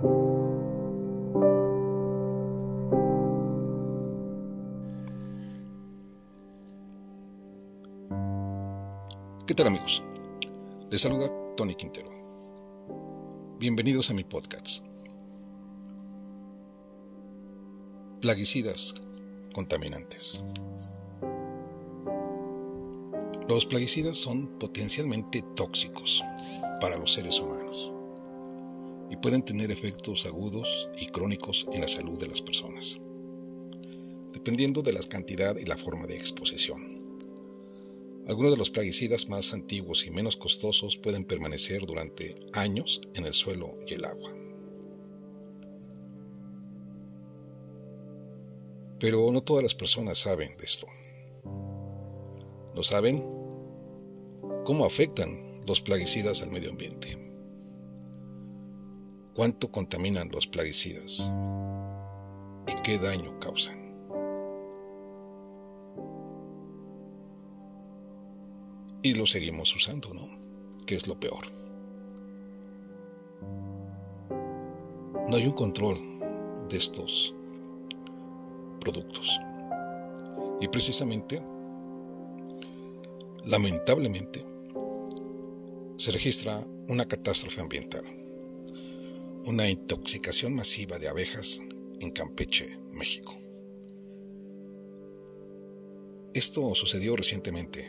¿Qué tal amigos? Les saluda Tony Quintero. Bienvenidos a mi podcast. Plaguicidas contaminantes. Los plaguicidas son potencialmente tóxicos para los seres humanos y pueden tener efectos agudos y crónicos en la salud de las personas, dependiendo de la cantidad y la forma de exposición. Algunos de los plaguicidas más antiguos y menos costosos pueden permanecer durante años en el suelo y el agua. Pero no todas las personas saben de esto. No saben cómo afectan los plaguicidas al medio ambiente. Cuánto contaminan los plaguicidas y qué daño causan. y lo seguimos usando, ¿no? Que es lo peor. No hay un control de estos productos. Y precisamente, lamentablemente, se registra una catástrofe ambiental, una intoxicación masiva de abejas en Campeche, México. Esto sucedió recientemente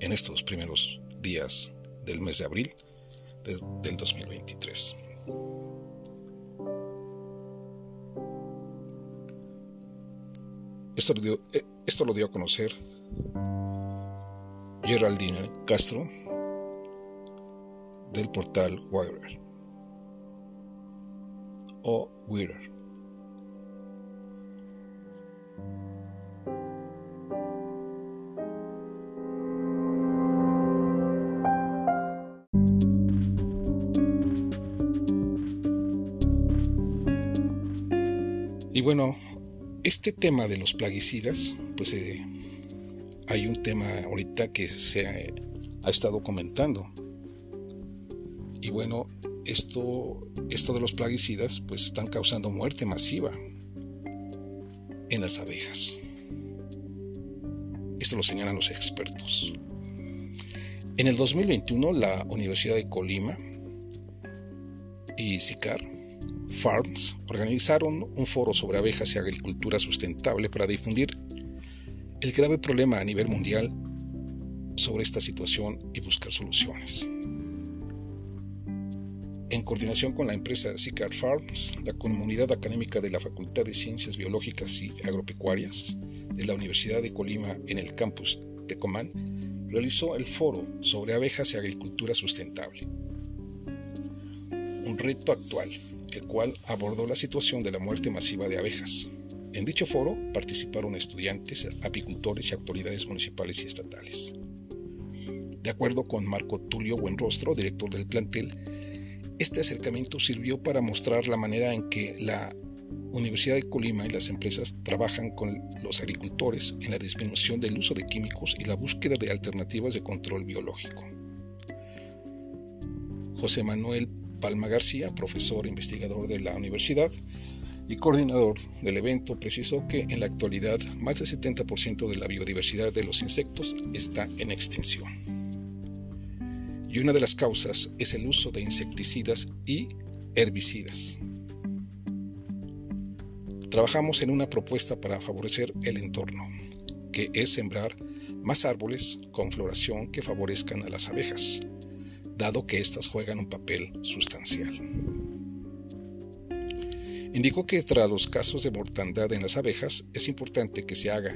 en estos primeros días del mes de abril del 2023. Esto lo, dio, eh, esto lo dio a conocer Geraldine Castro del portal Wire o Wire. Y bueno, este tema de los plaguicidas, pues eh, hay un tema ahorita que se ha, estado comentando. Y bueno, esto, esto de los plaguicidas, pues están causando muerte masiva en las abejas. Esto lo señalan los expertos. En el 2021, la Universidad de Colima y SICAR Farms organizaron un foro sobre abejas y agricultura sustentable para difundir el grave problema a nivel mundial sobre esta situación y buscar soluciones. En coordinación con la empresa Sicar Farms, la comunidad académica de la Facultad de Ciencias Biológicas y Agropecuarias de la Universidad de Colima en el campus Tecomán, realizó el foro sobre abejas y agricultura sustentable. Un reto actual el cual abordó la situación de la muerte masiva de abejas. En dicho foro participaron estudiantes, apicultores y autoridades municipales y estatales. De acuerdo con Marco Tulio Buenrostro, director del plantel, este acercamiento sirvió para mostrar la manera en que la Universidad de Colima y las empresas trabajan con los agricultores en la disminución del uso de químicos y la búsqueda de alternativas de control biológico. José Manuel Palma García, profesor e investigador de la universidad y coordinador del evento, precisó que en la actualidad más del 70% de la biodiversidad de los insectos está en extinción. Y una de las causas es el uso de insecticidas y herbicidas. Trabajamos en una propuesta para favorecer el entorno, que es sembrar más árboles con floración que favorezcan a las abejas, dado que éstas juegan un papel sustancial. Indicó que tras los casos de mortandad en las abejas es importante que se haga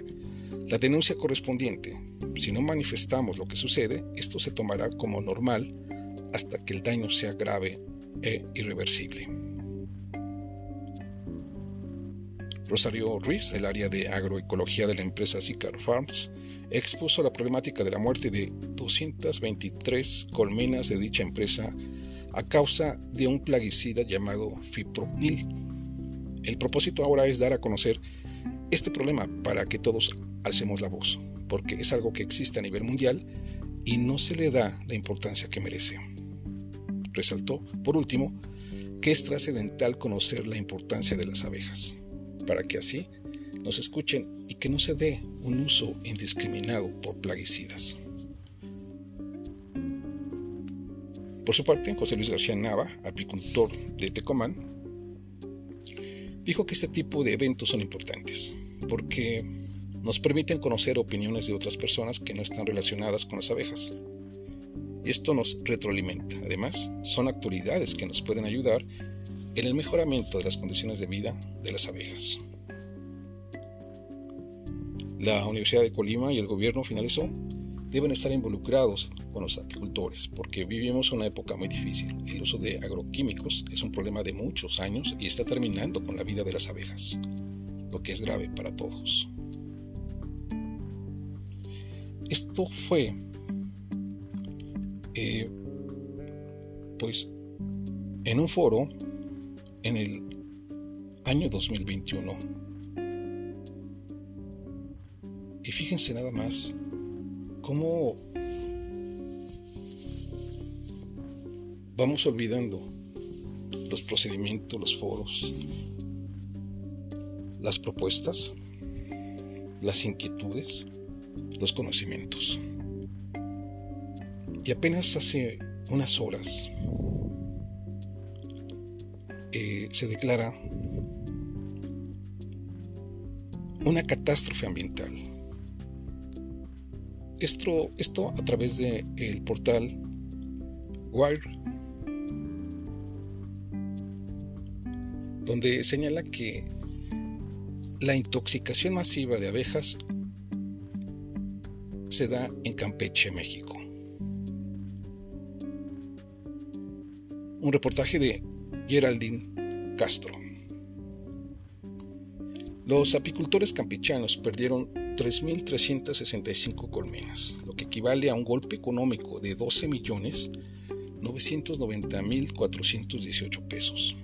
la denuncia correspondiente. Si no manifestamos lo que sucede, esto se tomará como normal hasta que el daño sea grave e irreversible. Rosario Ruiz, del área de agroecología de la empresa Sicar Farms, expuso la problemática de la muerte de 223 colmenas de dicha empresa a causa de un plaguicida llamado fipronil. El propósito ahora es dar a conocer este problema para que todos alcemos la voz, porque es algo que existe a nivel mundial y no se le da la importancia que merece. Resaltó, por último, que es trascendental conocer la importancia de las abejas, para que así nos escuchen y que no se dé un uso indiscriminado por plaguicidas. Por su parte, José Luis García Nava, apicultor de Tecomán, dijo que este tipo de eventos son importantes porque nos permiten conocer opiniones de otras personas que no están relacionadas con las abejas. Esto nos retroalimenta. Además, son actividades que nos pueden ayudar en el mejoramiento de las condiciones de vida de las abejas. La Universidad de Colima y el gobierno finalizó deben estar involucrados con los apicultores porque vivimos una época muy difícil. El uso de agroquímicos es un problema de muchos años y está terminando con la vida de las abejas, lo que es grave para todos. Esto fue, eh, pues, en un foro en el año 2021. Y fíjense nada más cómo vamos olvidando los procedimientos, los foros, las propuestas, las inquietudes los conocimientos. Y apenas hace unas horas eh, se declara una catástrofe ambiental. Esto, esto a través del el portal Wire, donde señala que la intoxicación masiva de abejas se da en Campeche, México. Un reportaje de Geraldine Castro. Los apicultores campechanos perdieron 3.365 colmenas, lo que equivale a un golpe económico de 12.990.418 pesos,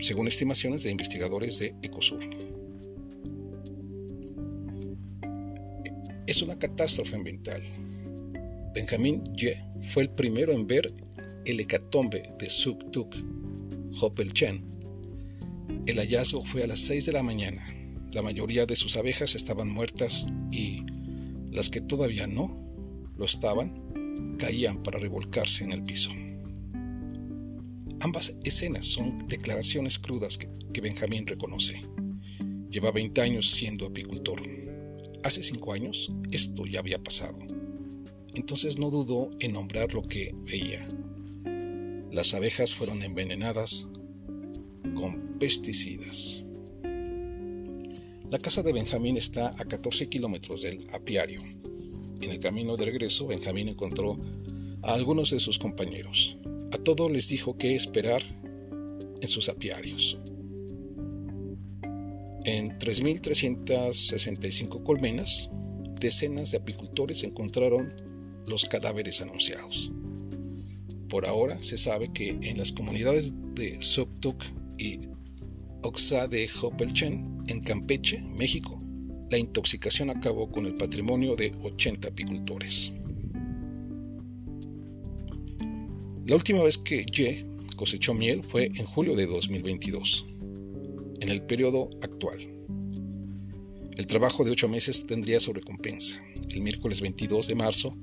según estimaciones de investigadores de Ecosur. Es una catástrofe ambiental. Benjamin Ye fue el primero en ver el hecatombe de Suk Tuk, Hopelchen. El hallazgo fue a las 6 de la mañana. La mayoría de sus abejas estaban muertas y las que todavía no lo estaban caían para revolcarse en el piso. Ambas escenas son declaraciones crudas que, que Benjamín reconoce. Lleva 20 años siendo apicultor hace cinco años esto ya había pasado. Entonces no dudó en nombrar lo que veía. Las abejas fueron envenenadas con pesticidas. La casa de Benjamín está a 14 kilómetros del apiario. En el camino de regreso, Benjamín encontró a algunos de sus compañeros. A todos les dijo qué esperar en sus apiarios. En 3.365 colmenas, decenas de apicultores encontraron los cadáveres anunciados. Por ahora se sabe que en las comunidades de Soktuk y Oxa de Hopelchen, en Campeche, México, la intoxicación acabó con el patrimonio de 80 apicultores. La última vez que Ye cosechó miel fue en julio de 2022 en el periodo actual. El trabajo de ocho meses tendría su recompensa. El miércoles 22 de marzo,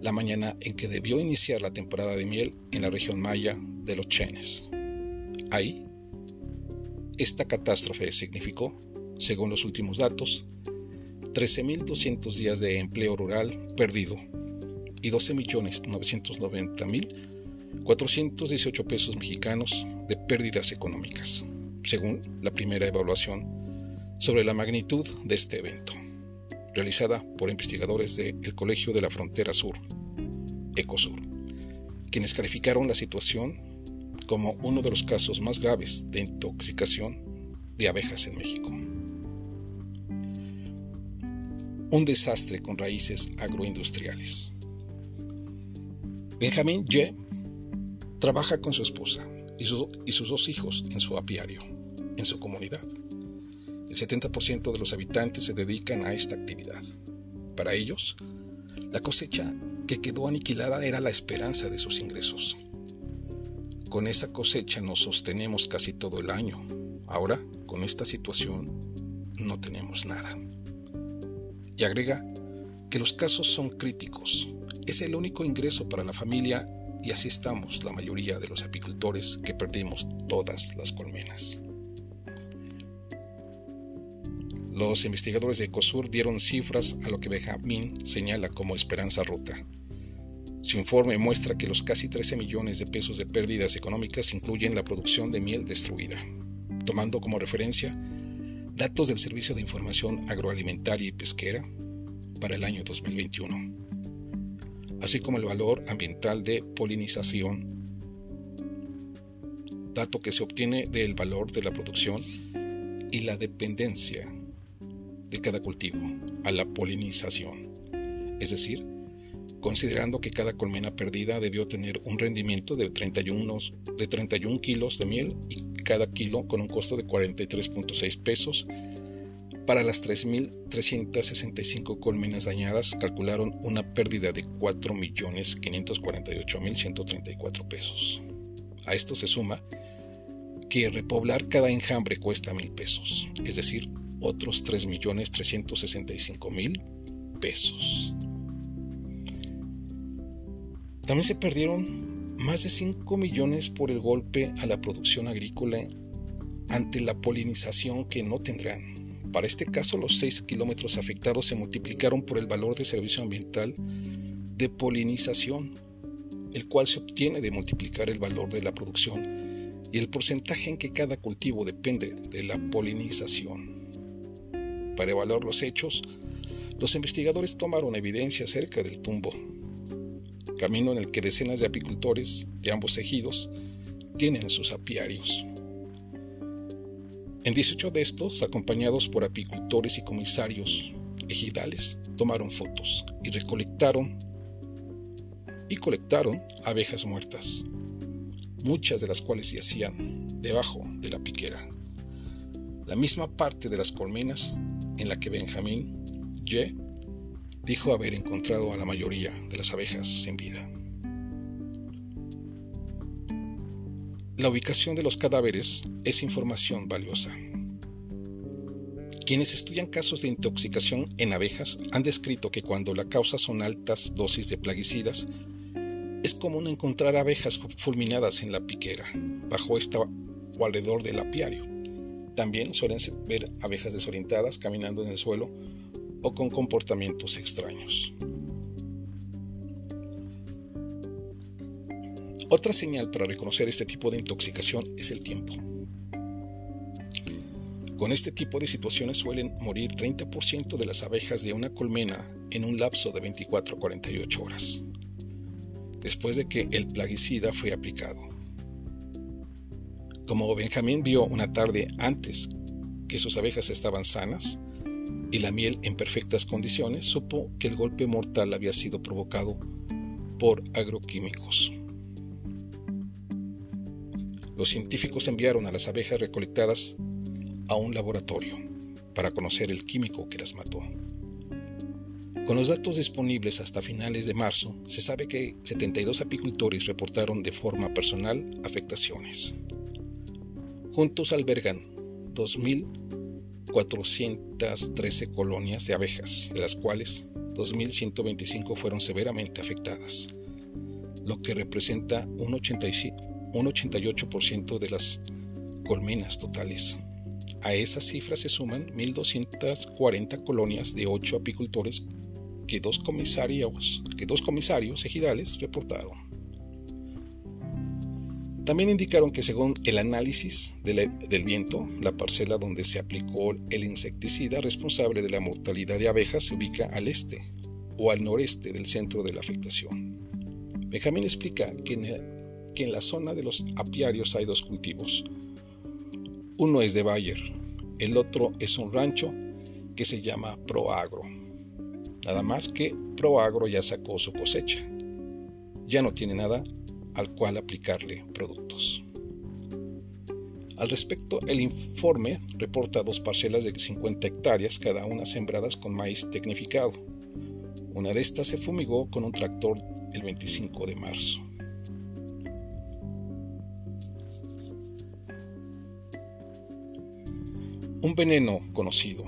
la mañana en que debió iniciar la temporada de miel en la región maya de los Chenes. Ahí, esta catástrofe significó, según los últimos datos, 13.200 días de empleo rural perdido y 12.990.418 pesos mexicanos de pérdidas económicas según la primera evaluación sobre la magnitud de este evento, realizada por investigadores del Colegio de la Frontera Sur, ECOSUR, quienes calificaron la situación como uno de los casos más graves de intoxicación de abejas en México. Un desastre con raíces agroindustriales. Benjamín Ye trabaja con su esposa y sus dos hijos en su apiario en su comunidad. El 70% de los habitantes se dedican a esta actividad. Para ellos, la cosecha que quedó aniquilada era la esperanza de sus ingresos. Con esa cosecha nos sostenemos casi todo el año. Ahora, con esta situación, no tenemos nada. Y agrega que los casos son críticos. Es el único ingreso para la familia y así estamos la mayoría de los apicultores que perdimos todas las colmenas. Los investigadores de Ecosur dieron cifras a lo que Benjamín señala como esperanza ruta. Su informe muestra que los casi 13 millones de pesos de pérdidas económicas incluyen la producción de miel destruida, tomando como referencia datos del Servicio de Información Agroalimentaria y Pesquera para el año 2021, así como el valor ambiental de polinización, dato que se obtiene del valor de la producción y la dependencia de cada cultivo a la polinización, es decir, considerando que cada colmena perdida debió tener un rendimiento de 31, de 31 kilos de miel y cada kilo con un costo de 43.6 pesos. Para las 3.365 colmenas dañadas calcularon una pérdida de 4.548.134 pesos. A esto se suma que repoblar cada enjambre cuesta mil pesos, es decir, otros 3.365.000 pesos. También se perdieron más de 5 millones por el golpe a la producción agrícola ante la polinización que no tendrán. Para este caso, los 6 kilómetros afectados se multiplicaron por el valor de servicio ambiental de polinización, el cual se obtiene de multiplicar el valor de la producción y el porcentaje en que cada cultivo depende de la polinización. Para evaluar los hechos, los investigadores tomaron evidencia acerca del tumbo, camino en el que decenas de apicultores de ambos ejidos tienen sus apiarios. En 18 de estos, acompañados por apicultores y comisarios ejidales, tomaron fotos y recolectaron y colectaron abejas muertas, muchas de las cuales yacían debajo de la piquera. La misma parte de las colmenas en la que Benjamín Ye dijo haber encontrado a la mayoría de las abejas sin vida. La ubicación de los cadáveres es información valiosa. Quienes estudian casos de intoxicación en abejas han descrito que cuando la causa son altas dosis de plaguicidas, es común encontrar abejas fulminadas en la piquera, bajo esta o alrededor del apiario. También suelen ver abejas desorientadas caminando en el suelo o con comportamientos extraños. Otra señal para reconocer este tipo de intoxicación es el tiempo. Con este tipo de situaciones suelen morir 30% de las abejas de una colmena en un lapso de 24 a 48 horas, después de que el plaguicida fue aplicado. Como Benjamín vio una tarde antes que sus abejas estaban sanas y la miel en perfectas condiciones, supo que el golpe mortal había sido provocado por agroquímicos. Los científicos enviaron a las abejas recolectadas a un laboratorio para conocer el químico que las mató. Con los datos disponibles hasta finales de marzo, se sabe que 72 apicultores reportaron de forma personal afectaciones. Juntos albergan 2.413 colonias de abejas, de las cuales 2.125 fueron severamente afectadas, lo que representa un, 88% de las colmenas totales. A esas cifras se suman 1.240 colonias de 8 apicultores que dos comisarios, que dos comisarios ejidales reportaron. También indicaron que según el análisis del viento, la parcela donde se aplicó el insecticida responsable de la mortalidad de abejas se ubica al este o al noreste del centro de la afectación. Benjamín explica que en, la zona de los apiarios hay dos cultivos. Uno es de Bayer, el otro es un rancho que se llama Proagro. Nada más que Proagro ya sacó su cosecha. Ya no tiene nada al cual aplicarle productos. Al respecto, el informe reporta dos parcelas de 50 hectáreas, cada una sembradas con maíz tecnificado. Una de estas se fumigó con un tractor el 25 de marzo. Un veneno conocido.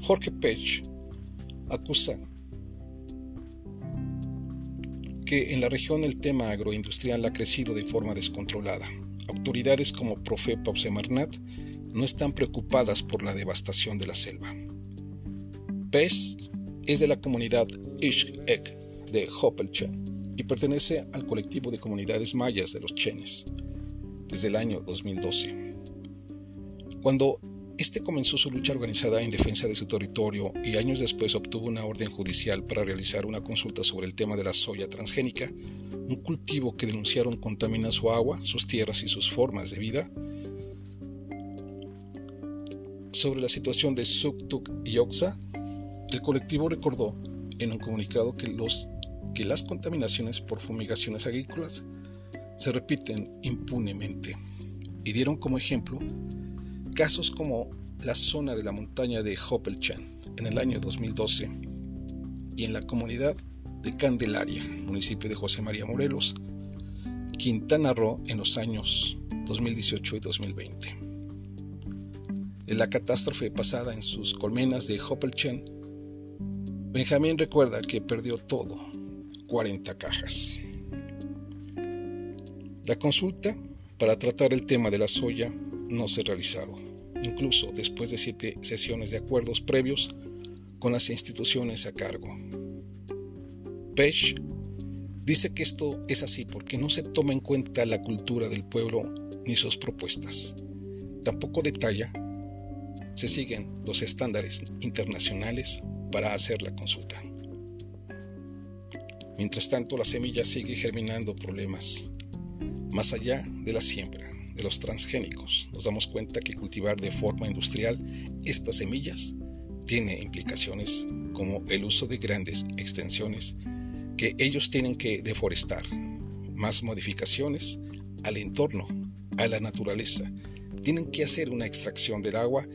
Jorge Pech acusa que en la región el tema agroindustrial ha crecido de forma descontrolada. Autoridades como Profepa o Semarnat no están preocupadas por la devastación de la selva. Pech es de la comunidad Ishk-Ek de Hopelchen y pertenece al colectivo de comunidades mayas de los Chenes desde el año 2012. Cuando este comenzó su lucha organizada en defensa de su territorio y años después obtuvo una orden judicial para realizar una consulta sobre el tema de la soya transgénica, un cultivo que denunciaron contamina su agua, sus tierras y sus formas de vida. Sobre la situación de Suktuk y Oxa, el colectivo recordó en un comunicado que, que las contaminaciones por fumigaciones agrícolas se repiten impunemente y dieron como ejemplo casos como la zona de la montaña de Hopelchan en el año 2012 y en la comunidad de Candelaria, municipio de José María Morelos, Quintana Roo en los años 2018 y 2020. En la catástrofe pasada en sus colmenas de Hopelchen, Benjamín recuerda que perdió todo, 40 cajas. La consulta para tratar el tema de la soya no se ha realizado incluso después de siete sesiones de acuerdos previos con las instituciones a cargo. Pech dice que esto es así porque no se toma en cuenta la cultura del pueblo ni sus propuestas. Tampoco detalla se siguen los estándares internacionales para hacer la consulta. Mientras tanto, la semilla sigue germinando problemas más allá de la siembra de los transgénicos, nos damos cuenta que cultivar de forma industrial estas semillas tiene implicaciones como el uso de grandes extensiones que ellos tienen que deforestar, más modificaciones al entorno, a la naturaleza, tienen que hacer una extracción del agua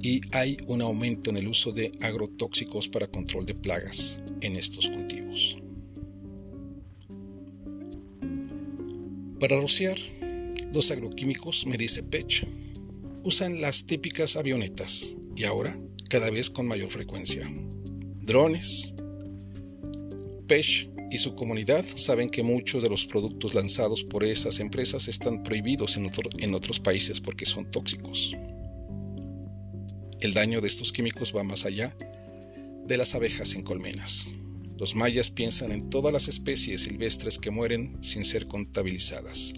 y hay un aumento en el uso de agrotóxicos para control de plagas en estos cultivos. Para rociar los agroquímicos, me dice Pech, usan las típicas avionetas y ahora cada vez con mayor frecuencia. Drones. Pech y su comunidad saben que muchos de los productos lanzados por esas empresas están prohibidos en, en otros países porque son tóxicos. El daño de estos químicos va más allá de las abejas en colmenas. Los mayas piensan en todas las especies silvestres que mueren sin ser contabilizadas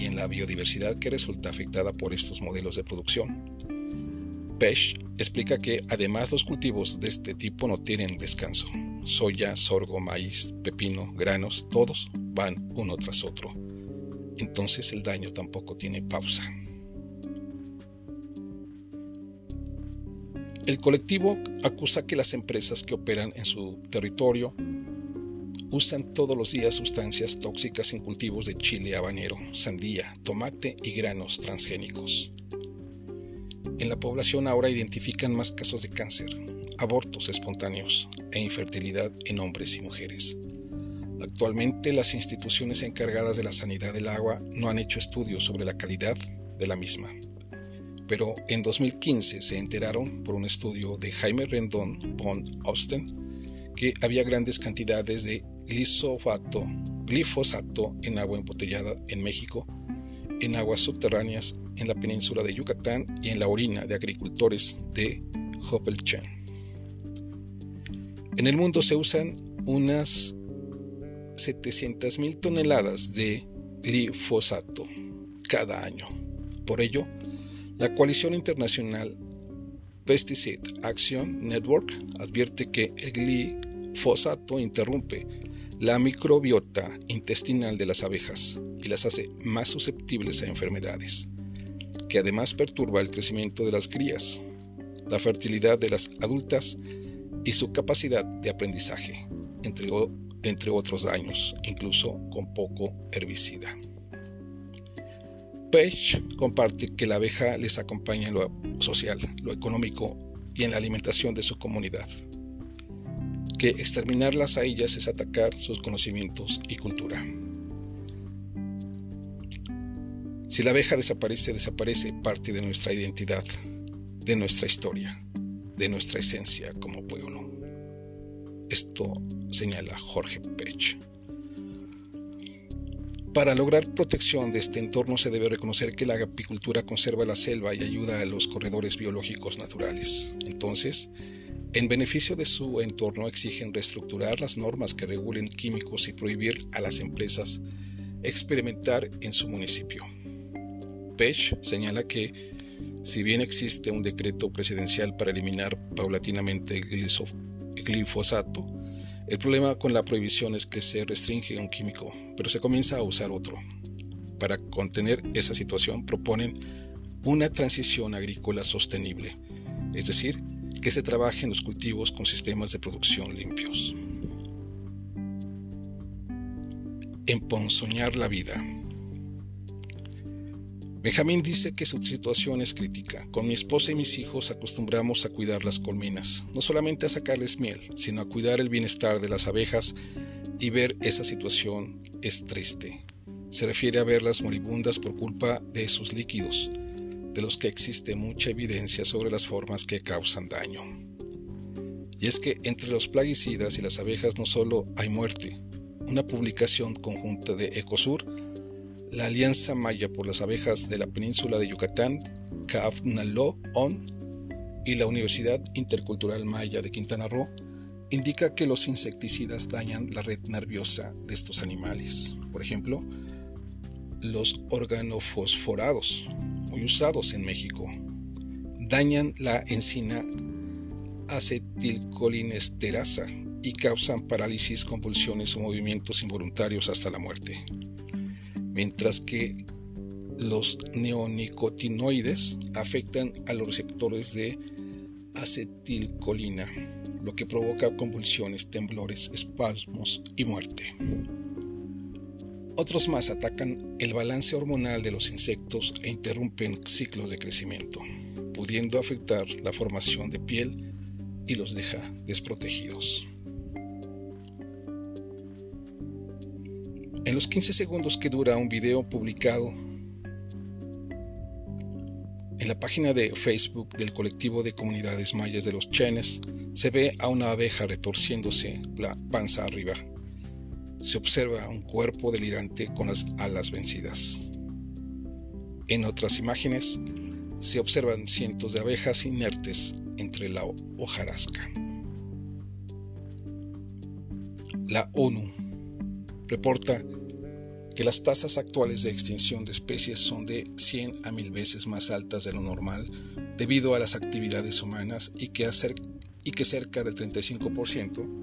y en la biodiversidad que resulta afectada por estos modelos de producción. Pesh explica que además los cultivos de este tipo no tienen descanso. Soya, sorgo, maíz, pepino, granos, todos van uno tras otro. Entonces el daño tampoco tiene pausa. El colectivo acusa que las empresas que operan en su territorio usan todos los días sustancias tóxicas en cultivos de chile habanero, sandía, tomate y granos transgénicos. En la población ahora identifican más casos de cáncer, abortos espontáneos e infertilidad en hombres y mujeres. Actualmente las instituciones encargadas de la sanidad del agua no han hecho estudios sobre la calidad de la misma. Pero en 2015 se enteraron por un estudio de Jaime Rendón von Austen que había grandes cantidades de glifosato, glifosato en agua embotellada en México, en aguas subterráneas en la península de Yucatán y en la orina de agricultores de Hopelchen. En el mundo se usan unas 700.000 toneladas de glifosato cada año. Por ello, la coalición internacional Pesticide Action Network advierte que el glifosato interrumpe la microbiota intestinal de las abejas y las hace más susceptibles a enfermedades, que además perturba el crecimiento de las crías, la fertilidad de las adultas y su capacidad de aprendizaje, entre, entre otros daños, incluso con poco herbicida. Page comparte que la abeja les acompaña en lo social, lo económico y en la alimentación de su comunidad que exterminarlas a ellas es atacar sus conocimientos y cultura. Si la abeja desaparece, desaparece parte de nuestra identidad, de nuestra historia, de nuestra esencia como pueblo. Esto señala Jorge Pech. Para lograr protección de este entorno se debe reconocer que la apicultura conserva la selva y ayuda a los corredores biológicos naturales. Entonces, en beneficio de su entorno exigen reestructurar las normas que regulen químicos y prohibir a las empresas experimentar en su municipio. Pech señala que, si bien existe un decreto presidencial para eliminar paulatinamente el glifosato, el problema con la prohibición es que se restringe un químico, pero se comienza a usar otro. Para contener esa situación proponen una transición agrícola sostenible, es decir, que se trabaje en los cultivos con sistemas de producción limpios. Emponzoñar la vida. Benjamín dice que su situación es crítica. Con mi esposa y mis hijos acostumbramos a cuidar las colmenas, no solamente a sacarles miel, sino a cuidar el bienestar de las abejas y ver esa situación es triste. Se refiere a verlas moribundas por culpa de sus líquidos, de los que existe mucha evidencia sobre las formas que causan daño. Y es que entre los plaguicidas y las abejas no solo hay muerte. Una publicación conjunta de Ecosur la Alianza Maya por las Abejas de la Península de Yucatán, CAFNALO-ON, y la Universidad Intercultural Maya de Quintana Roo indica que los insecticidas dañan la red nerviosa de estos animales. Por ejemplo, los organofosforados, muy usados en México, dañan la enzina acetilcolinesterasa y causan parálisis, convulsiones o movimientos involuntarios hasta la muerte mientras que los neonicotinoides afectan a los receptores de acetilcolina, lo que provoca convulsiones, temblores, espasmos y muerte. Otros más atacan el balance hormonal de los insectos e interrumpen ciclos de crecimiento, pudiendo afectar la formación de piel y los deja desprotegidos. En los 15 segundos que dura un video publicado en la página de Facebook del colectivo de comunidades mayas de los Chenes, se ve a una abeja retorciéndose la panza arriba. Se observa un cuerpo delirante con las alas vencidas. En otras imágenes, se observan cientos de abejas inertes entre la hojarasca. La ONU reporta que las tasas actuales de extinción de especies son de 100 a 1000 veces más altas de lo normal debido a las actividades humanas y que, y que cerca del 35%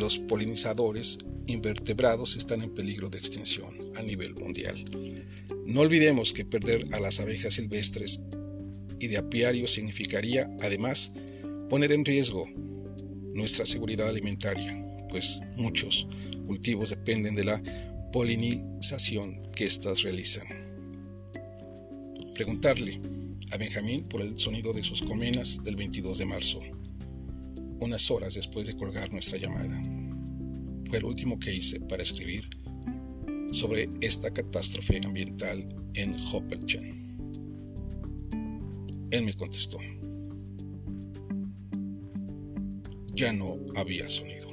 los polinizadores invertebrados están en peligro de extinción a nivel mundial. No olvidemos que perder a las abejas silvestres y de apiario significaría, además, poner en riesgo nuestra seguridad alimentaria, pues muchos cultivos dependen de la polinización que éstas realizan. Preguntarle a Benjamín por el sonido de sus colmenas del 22 de marzo, unas horas después de colgar nuestra llamada. Fue el último que hice para escribir sobre esta catástrofe ambiental en Hoppelchen. Él me contestó. Ya no había sonido.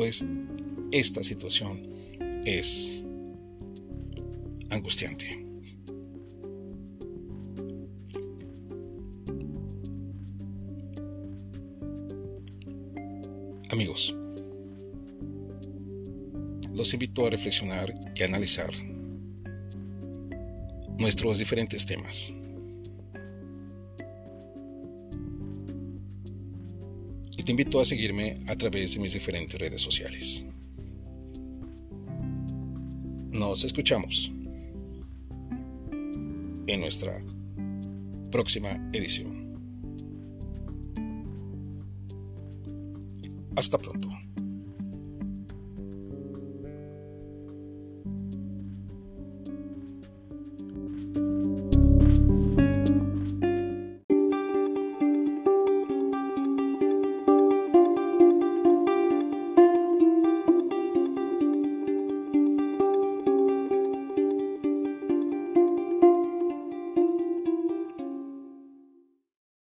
pues esta situación es angustiante. Amigos, los invito a reflexionar y analizar nuestros diferentes temas. te invito a seguirme a través de mis diferentes redes sociales. Nos escuchamos en nuestra próxima edición. Hasta pronto.